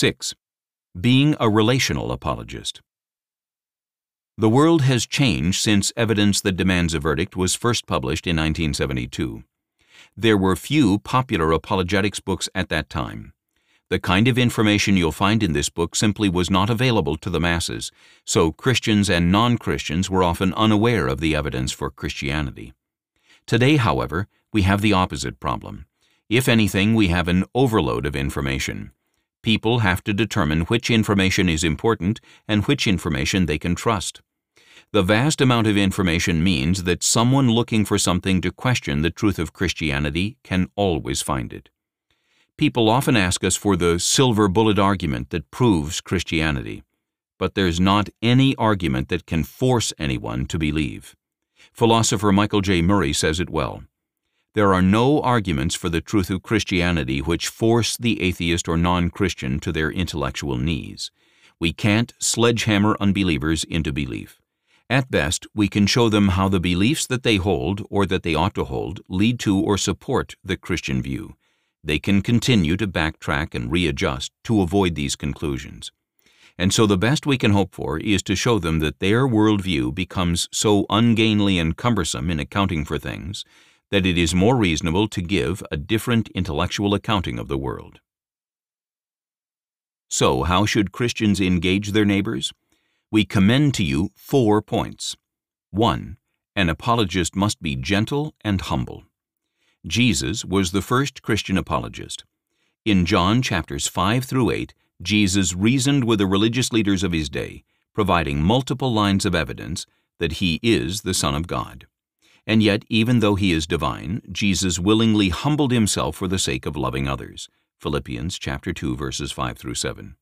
6. Being a relational apologist. The world has changed since Evidence That Demands a Verdict was first published in 1972. There were few popular apologetics books at that time. The kind of information you'll find in this book simply was not available to the masses, so Christians and non-Christians were often unaware of the evidence for Christianity. Today, however, we have the opposite problem. If anything, we have an overload of information. People have to determine which information is important and which information they can trust. The vast amount of information means that someone looking for something to question the truth of Christianity can always find it. People often ask us for the silver bullet argument that proves Christianity, but there's not any argument that can force anyone to believe. Philosopher Michael J. Murray says it well. There are no arguments for the truth of Christianity which force the atheist or non-Christian to their intellectual knees. We can't sledgehammer unbelievers into belief. At best, we can show them how the beliefs that they hold or that they ought to hold lead to or support the Christian view. They can continue to backtrack and readjust to avoid these conclusions. And so the best we can hope for is to show them that their worldview becomes so ungainly and cumbersome in accounting for things that it is more reasonable to give a different intellectual accounting of the world. So, how should Christians engage their neighbors? We commend to you four points. 1. An apologist must be gentle and humble. Jesus was the first Christian apologist. In John chapters 5 through 8, Jesus reasoned with the religious leaders of his day, providing multiple lines of evidence that he is the Son of God. And yet, even though he is divine, Jesus willingly humbled himself for the sake of loving others. Philippians chapter 2 verses 5 through 7.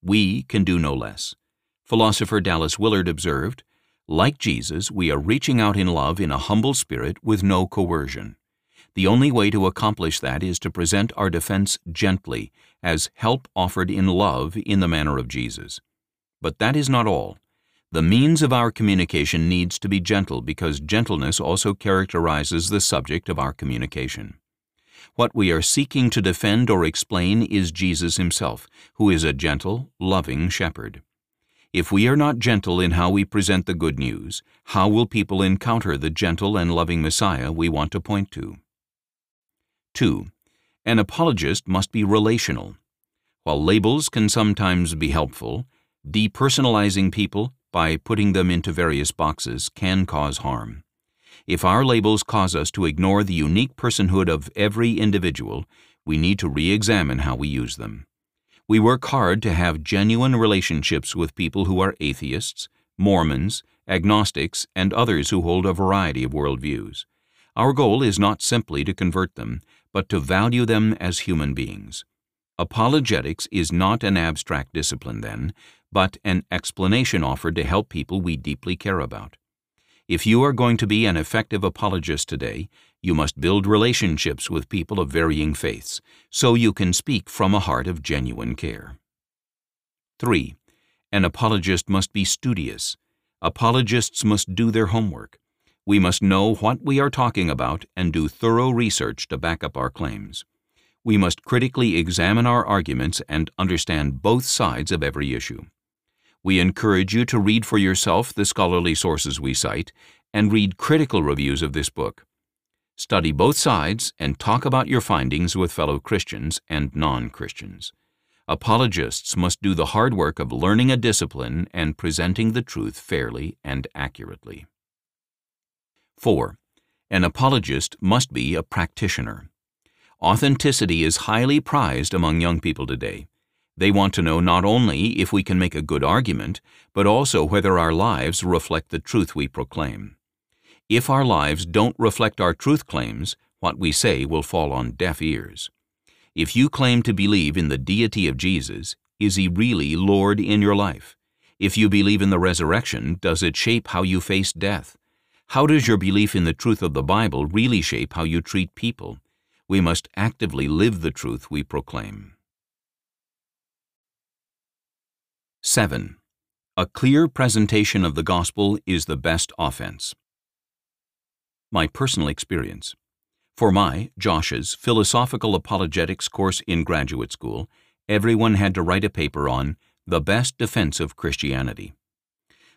We can do no less. Philosopher Dallas Willard observed, Like Jesus, we are reaching out in love in a humble spirit with no coercion. The only way to accomplish that is to present our defense gently, as help offered in love in the manner of Jesus. But that is not all. The means of our communication needs to be gentle because gentleness also characterizes the subject of our communication. What we are seeking to defend or explain is Jesus himself, who is a gentle, loving shepherd. If we are not gentle in how we present the good news, how will people encounter the gentle and loving Messiah we want to point to? 2. An apologist must be relational. While labels can sometimes be helpful, depersonalizing people by putting them into various boxes can cause harm. If our labels cause us to ignore the unique personhood of every individual, we need to re-examine how we use them. We work hard to have genuine relationships with people who are atheists, Mormons, agnostics, and others who hold a variety of worldviews. Our goal is not simply to convert them, but to value them as human beings. Apologetics is not an abstract discipline, then, but an explanation offered to help people we deeply care about. If you are going to be an effective apologist today, you must build relationships with people of varying faiths, so you can speak from a heart of genuine care. 3. An apologist must be studious. Apologists must do their homework. We must know what we are talking about and do thorough research to back up our claims. We must critically examine our arguments and understand both sides of every issue. We encourage you to read for yourself the scholarly sources we cite and read critical reviews of this book. Study both sides and talk about your findings with fellow Christians and non-Christians. Apologists must do the hard work of learning a discipline and presenting the truth fairly and accurately. 4. An apologist must be a practitioner. Authenticity is highly prized among young people today. They want to know not only if we can make a good argument, but also whether our lives reflect the truth we proclaim. If our lives don't reflect our truth claims, what we say will fall on deaf ears. If you claim to believe in the deity of Jesus, is he really Lord in your life? If you believe in the resurrection, does it shape how you face death? How does your belief in the truth of the Bible really shape how you treat people? We must actively live the truth we proclaim. 7. A clear presentation of the gospel is the best offense. My personal experience. For my, Josh's, philosophical apologetics course in graduate school, everyone had to write a paper on the best defense of Christianity.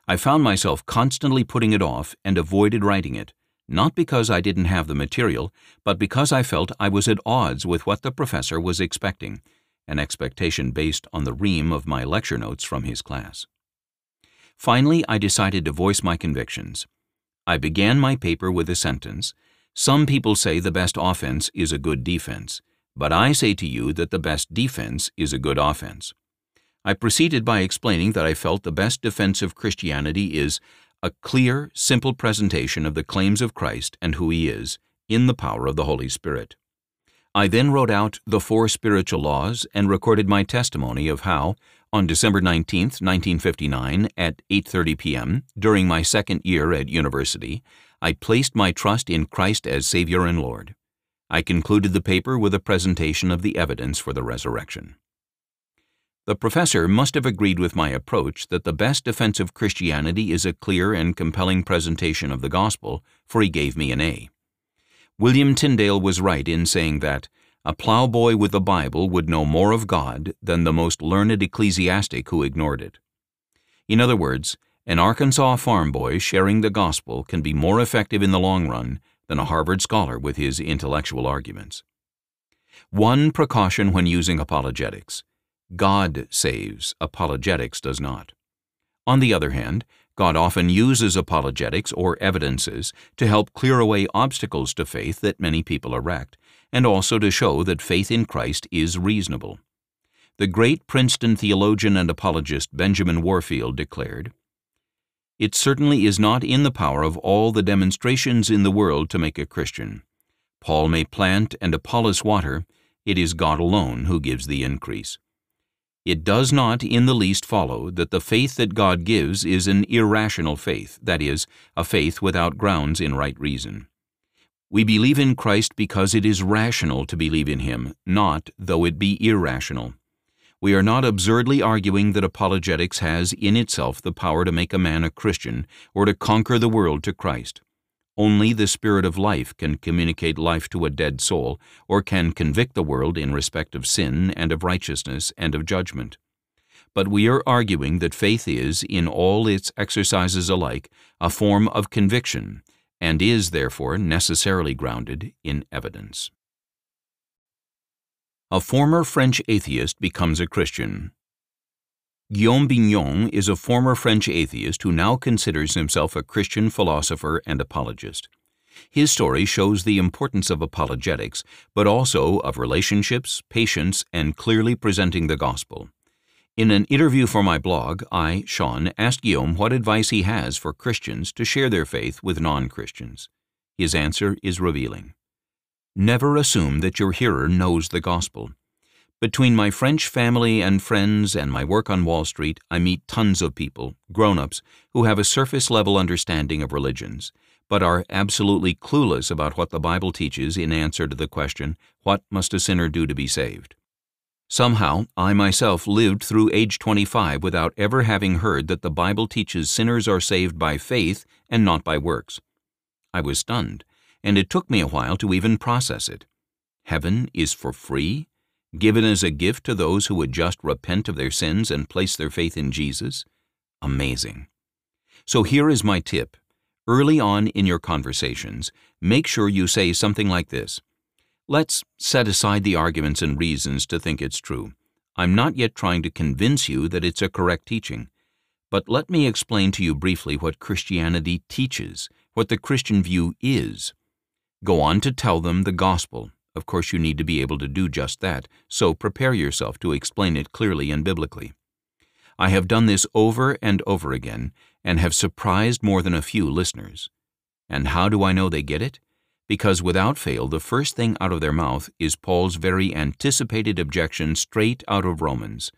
I found myself constantly putting it off and avoided writing it, not because I didn't have the material, but because I felt I was at odds with what the professor was expecting, an expectation based on the ream of my lecture notes from his class. Finally, I decided to voice my convictions. I began my paper with a sentence Some people say the best offense is a good defense, but I say to you that the best defense is a good offense. I proceeded by explaining that I felt the best defense of Christianity is a clear, simple presentation of the claims of Christ and who He is, in the power of the Holy Spirit. I then wrote out the four spiritual laws and recorded my testimony of how, on December 19, 1959, at 8:30 p.m., during my second year at university, I placed my trust in Christ as Savior and Lord. I concluded the paper with a presentation of the evidence for the resurrection. The professor must have agreed with my approach that the best defense of Christianity is a clear and compelling presentation of the gospel, for he gave me an A. William Tyndale was right in saying that a plowboy with the Bible would know more of God than the most learned ecclesiastic who ignored it. In other words, an Arkansas farm boy sharing the gospel can be more effective in the long run than a Harvard scholar with his intellectual arguments. One precaution when using apologetics God saves, apologetics does not. On the other hand, God often uses apologetics or evidences to help clear away obstacles to faith that many people erect, and also to show that faith in Christ is reasonable. The great Princeton theologian and apologist Benjamin Warfield declared, It certainly is not in the power of all the demonstrations in the world to make a Christian. Paul may plant and Apollos water, it is God alone who gives the increase. It does not in the least follow that the faith that God gives is an irrational faith, that is, a faith without grounds in right reason. We believe in Christ because it is rational to believe in Him, not though it be irrational. We are not absurdly arguing that apologetics has in itself the power to make a man a Christian or to conquer the world to Christ. Only the Spirit of life can communicate life to a dead soul, or can convict the world in respect of sin and of righteousness and of judgment. But we are arguing that faith is, in all its exercises alike, a form of conviction, and is therefore necessarily grounded in evidence. A former French atheist becomes a Christian. Guillaume Bignon is a former French atheist who now considers himself a Christian philosopher and apologist. His story shows the importance of apologetics, but also of relationships, patience, and clearly presenting the gospel. In an interview for my blog, I, Sean, asked Guillaume what advice he has for Christians to share their faith with non Christians. His answer is revealing. Never assume that your hearer knows the gospel. Between my French family and friends and my work on Wall Street, I meet tons of people, grown ups, who have a surface level understanding of religions, but are absolutely clueless about what the Bible teaches in answer to the question, What must a sinner do to be saved? Somehow, I myself lived through age 25 without ever having heard that the Bible teaches sinners are saved by faith and not by works. I was stunned, and it took me a while to even process it. Heaven is for free? Given as a gift to those who would just repent of their sins and place their faith in Jesus? Amazing. So here is my tip. Early on in your conversations, make sure you say something like this. Let's set aside the arguments and reasons to think it's true. I'm not yet trying to convince you that it's a correct teaching. But let me explain to you briefly what Christianity teaches, what the Christian view is. Go on to tell them the gospel, Of course, you need to be able to do just that, so prepare yourself to explain it clearly and biblically. I have done this over and over again and have surprised more than a few listeners. And how do I know they get it? Because without fail, the first thing out of their mouth is Paul's very anticipated objection straight out of Romans.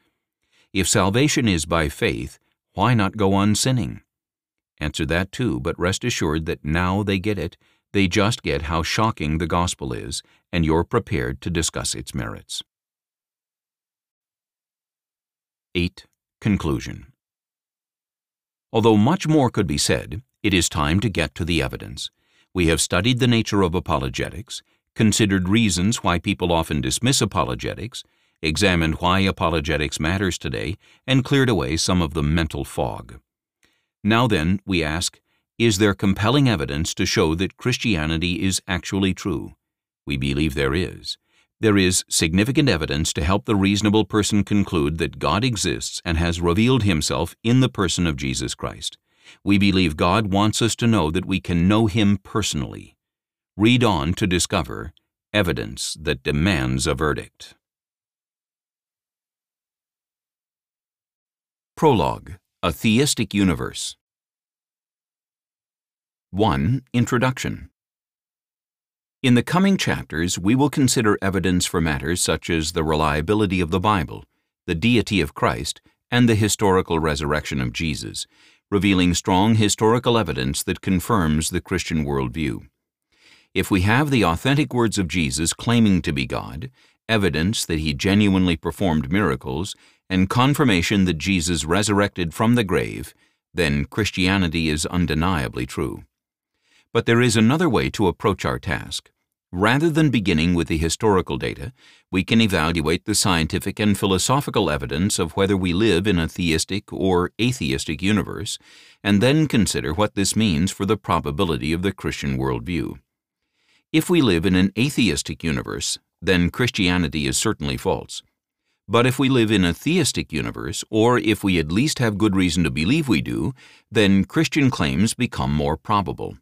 If salvation is by faith, why not go on sinning? Answer that too, but rest assured that now they get it. They just get how shocking the gospel is, and you're prepared to discuss its merits. 8. Conclusion Although much more could be said, it is time to get to the evidence. We have studied the nature of apologetics, considered reasons why people often dismiss apologetics, examined why apologetics matters today, and cleared away some of the mental fog. Now then, we ask, is there compelling evidence to show that Christianity is actually true? We believe there is. There is significant evidence to help the reasonable person conclude that God exists and has revealed himself in the person of Jesus Christ. We believe God wants us to know that we can know him personally. Read on to discover evidence that demands a verdict. Prologue A Theistic Universe 1. Introduction In the coming chapters, we will consider evidence for matters such as the reliability of the Bible, the deity of Christ, and the historical resurrection of Jesus, revealing strong historical evidence that confirms the Christian worldview. If we have the authentic words of Jesus claiming to be God, evidence that he genuinely performed miracles, and confirmation that Jesus resurrected from the grave, then Christianity is undeniably true. But there is another way to approach our task. Rather than beginning with the historical data, we can evaluate the scientific and philosophical evidence of whether we live in a theistic or atheistic universe, and then consider what this means for the probability of the Christian worldview. If we live in an atheistic universe, then Christianity is certainly false. But if we live in a theistic universe, or if we at least have good reason to believe we do, then Christian claims become more probable.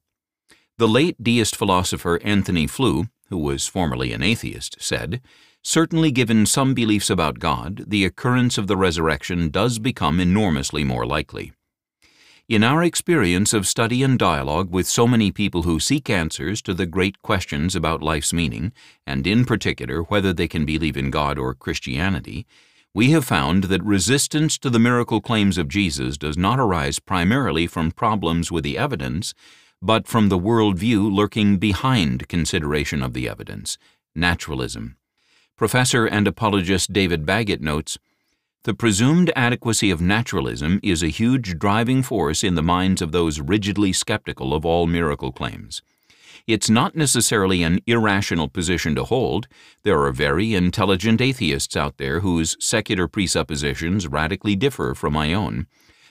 The late deist philosopher Antony Flew, who was formerly an atheist, said, Certainly, given some beliefs about God, the occurrence of the resurrection does become enormously more likely. In our experience of study and dialogue with so many people who seek answers to the great questions about life's meaning, and in particular whether they can believe in God or Christianity, we have found that resistance to the miracle claims of Jesus does not arise primarily from problems with the evidence, but from the worldview lurking behind consideration of the evidence, naturalism. Professor and apologist David Baggett notes, the presumed adequacy of naturalism is a huge driving force in the minds of those rigidly skeptical of all miracle claims. It's not necessarily an irrational position to hold. There are very intelligent atheists out there whose secular presuppositions radically differ from my own,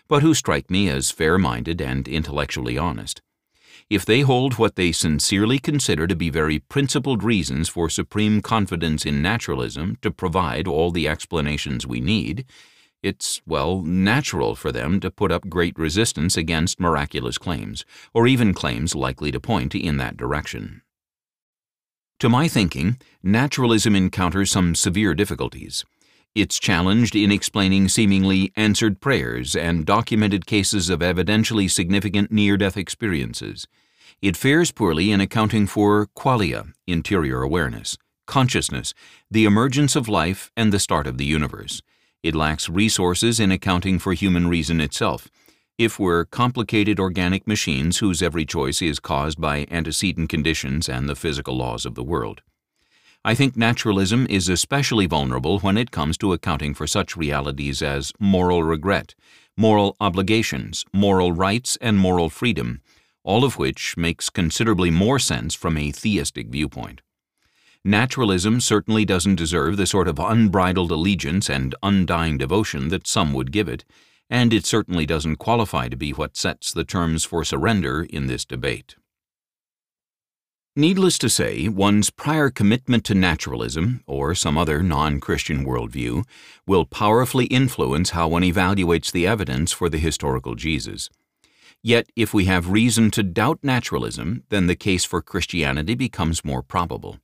but who strike me as fair minded and intellectually honest if they hold what they sincerely consider to be very principled reasons for supreme confidence in naturalism to provide all the explanations we need, it's, well, natural for them to put up great resistance against miraculous claims, or even claims likely to point in that direction. To my thinking, naturalism encounters some severe difficulties. It's challenged in explaining seemingly answered prayers and documented cases of evidentially significant near death experiences. It fares poorly in accounting for qualia, interior awareness, consciousness, the emergence of life, and the start of the universe. It lacks resources in accounting for human reason itself. If we're complicated organic machines whose every choice is caused by antecedent conditions and the physical laws of the world. I think naturalism is especially vulnerable when it comes to accounting for such realities as moral regret, moral obligations, moral rights, and moral freedom, all of which makes considerably more sense from a theistic viewpoint. Naturalism certainly doesn't deserve the sort of unbridled allegiance and undying devotion that some would give it, and it certainly doesn't qualify to be what sets the terms for surrender in this debate. Needless to say, one's prior commitment to naturalism, or some other non Christian worldview, will powerfully influence how one evaluates the evidence for the historical Jesus. Yet, if we have reason to doubt naturalism, then the case for Christianity becomes more probable.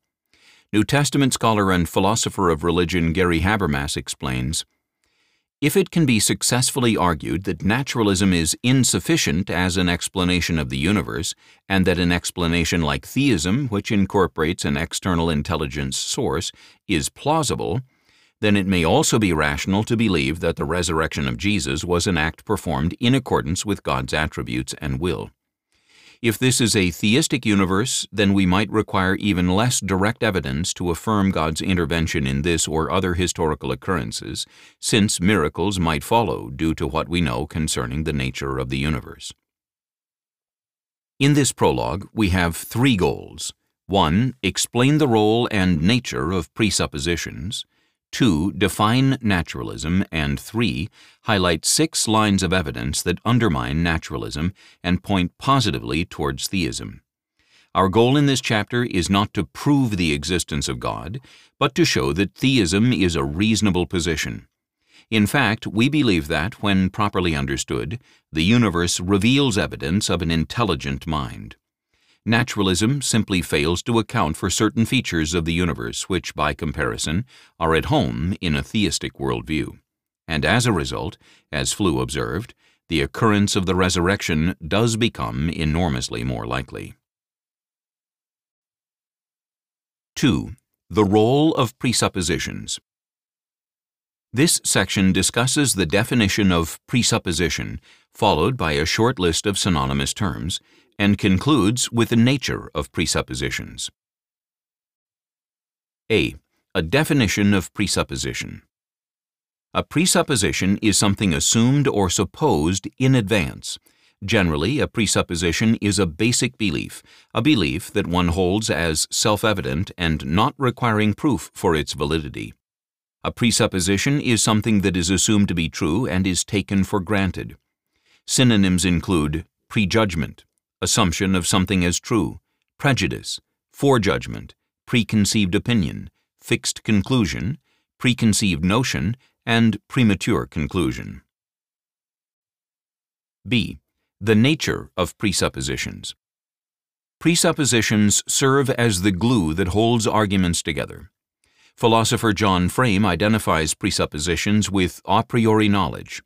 New Testament scholar and philosopher of religion Gary Habermas explains If it can be successfully argued that naturalism is insufficient as an explanation of the universe, and that an explanation like theism, which incorporates an external intelligence source, is plausible, then it may also be rational to believe that the resurrection of Jesus was an act performed in accordance with God's attributes and will. If this is a theistic universe, then we might require even less direct evidence to affirm God's intervention in this or other historical occurrences, since miracles might follow due to what we know concerning the nature of the universe. In this prologue, we have three goals. 1. Explain the role and nature of presuppositions. 2. Define naturalism, and 3. Highlight six lines of evidence that undermine naturalism and point positively towards theism. Our goal in this chapter is not to prove the existence of God, but to show that theism is a reasonable position. In fact, we believe that, when properly understood, the universe reveals evidence of an intelligent mind naturalism simply fails to account for certain features of the universe which, by comparison, are at home in a theistic worldview. And as a result, as Flew observed, the occurrence of the resurrection does become enormously more likely. 2. The role of presuppositions. This section discusses the definition of presupposition, followed by a short list of synonymous terms, and concludes with the nature of presuppositions. A. A definition of presupposition. A presupposition is something assumed or supposed in advance. Generally, a presupposition is a basic belief, a belief that one holds as self-evident and not requiring proof for its validity. A presupposition is something that is assumed to be true and is taken for granted. Synonyms include prejudgment, assumption of something as true, prejudice, forejudgment, preconceived opinion, fixed conclusion, preconceived notion, and premature conclusion. B. The nature of presuppositions. Presuppositions serve as the glue that holds arguments together. Philosopher John Frame identifies presuppositions with a priori knowledge.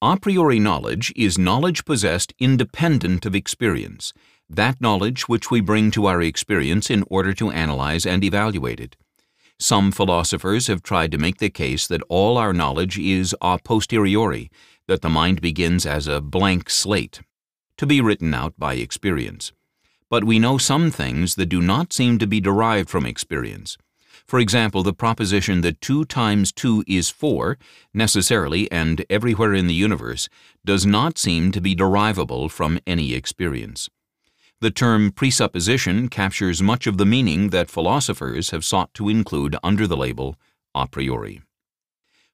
A priori knowledge is knowledge possessed independent of experience, that knowledge which we bring to our experience in order to analyze and evaluate it. Some philosophers have tried to make the case that all our knowledge is a posteriori, that the mind begins as a blank slate, to be written out by experience. But we know some things that do not seem to be derived from experience. For example, the proposition that 2 times 2 is 4, necessarily and everywhere in the universe, does not seem to be derivable from any experience. The term presupposition captures much of the meaning that philosophers have sought to include under the label a priori.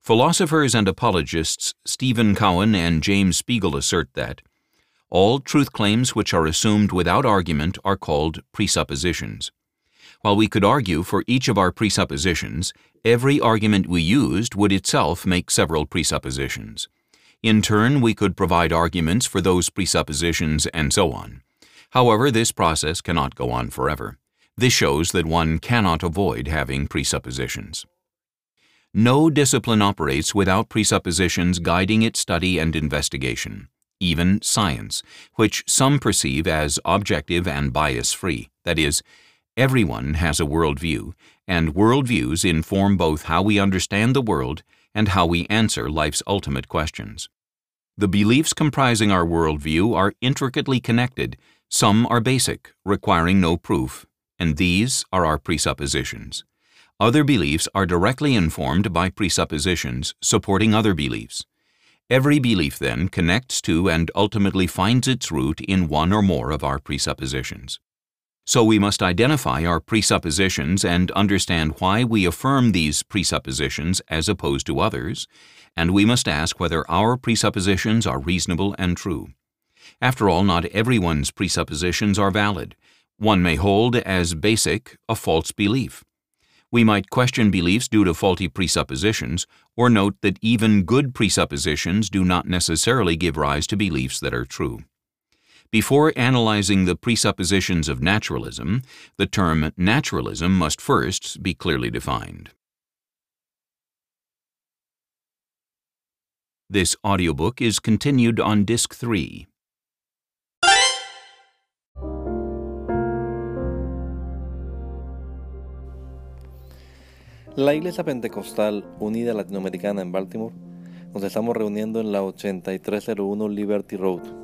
Philosophers and apologists Steven Cowan and James Spiegel assert that all truth claims which are assumed without argument are called presuppositions. While we could argue for each of our presuppositions, every argument we used would itself make several presuppositions. In turn, we could provide arguments for those presuppositions and so on. However, this process cannot go on forever. This shows that one cannot avoid having presuppositions. No discipline operates without presuppositions guiding its study and investigation, even science, which some perceive as objective and bias-free, that is, Everyone has a worldview, and worldviews inform both how we understand the world and how we answer life's ultimate questions. The beliefs comprising our worldview are intricately connected. Some are basic, requiring no proof, and these are our presuppositions. Other beliefs are directly informed by presuppositions supporting other beliefs. Every belief, then, connects to and ultimately finds its root in one or more of our presuppositions. So we must identify our presuppositions and understand why we affirm these presuppositions as opposed to others, and we must ask whether our presuppositions are reasonable and true. After all, not everyone's presuppositions are valid. One may hold as basic a false belief. We might question beliefs due to faulty presuppositions, or note that even good presuppositions do not necessarily give rise to beliefs that are true. Before analyzing the presuppositions of naturalism, the term naturalism must first be clearly defined. This audiobook is continued on Disc 3. La Iglesia Pentecostal Unida Latinoamericana en Baltimore nos estamos reuniendo en la 8301 Liberty Road.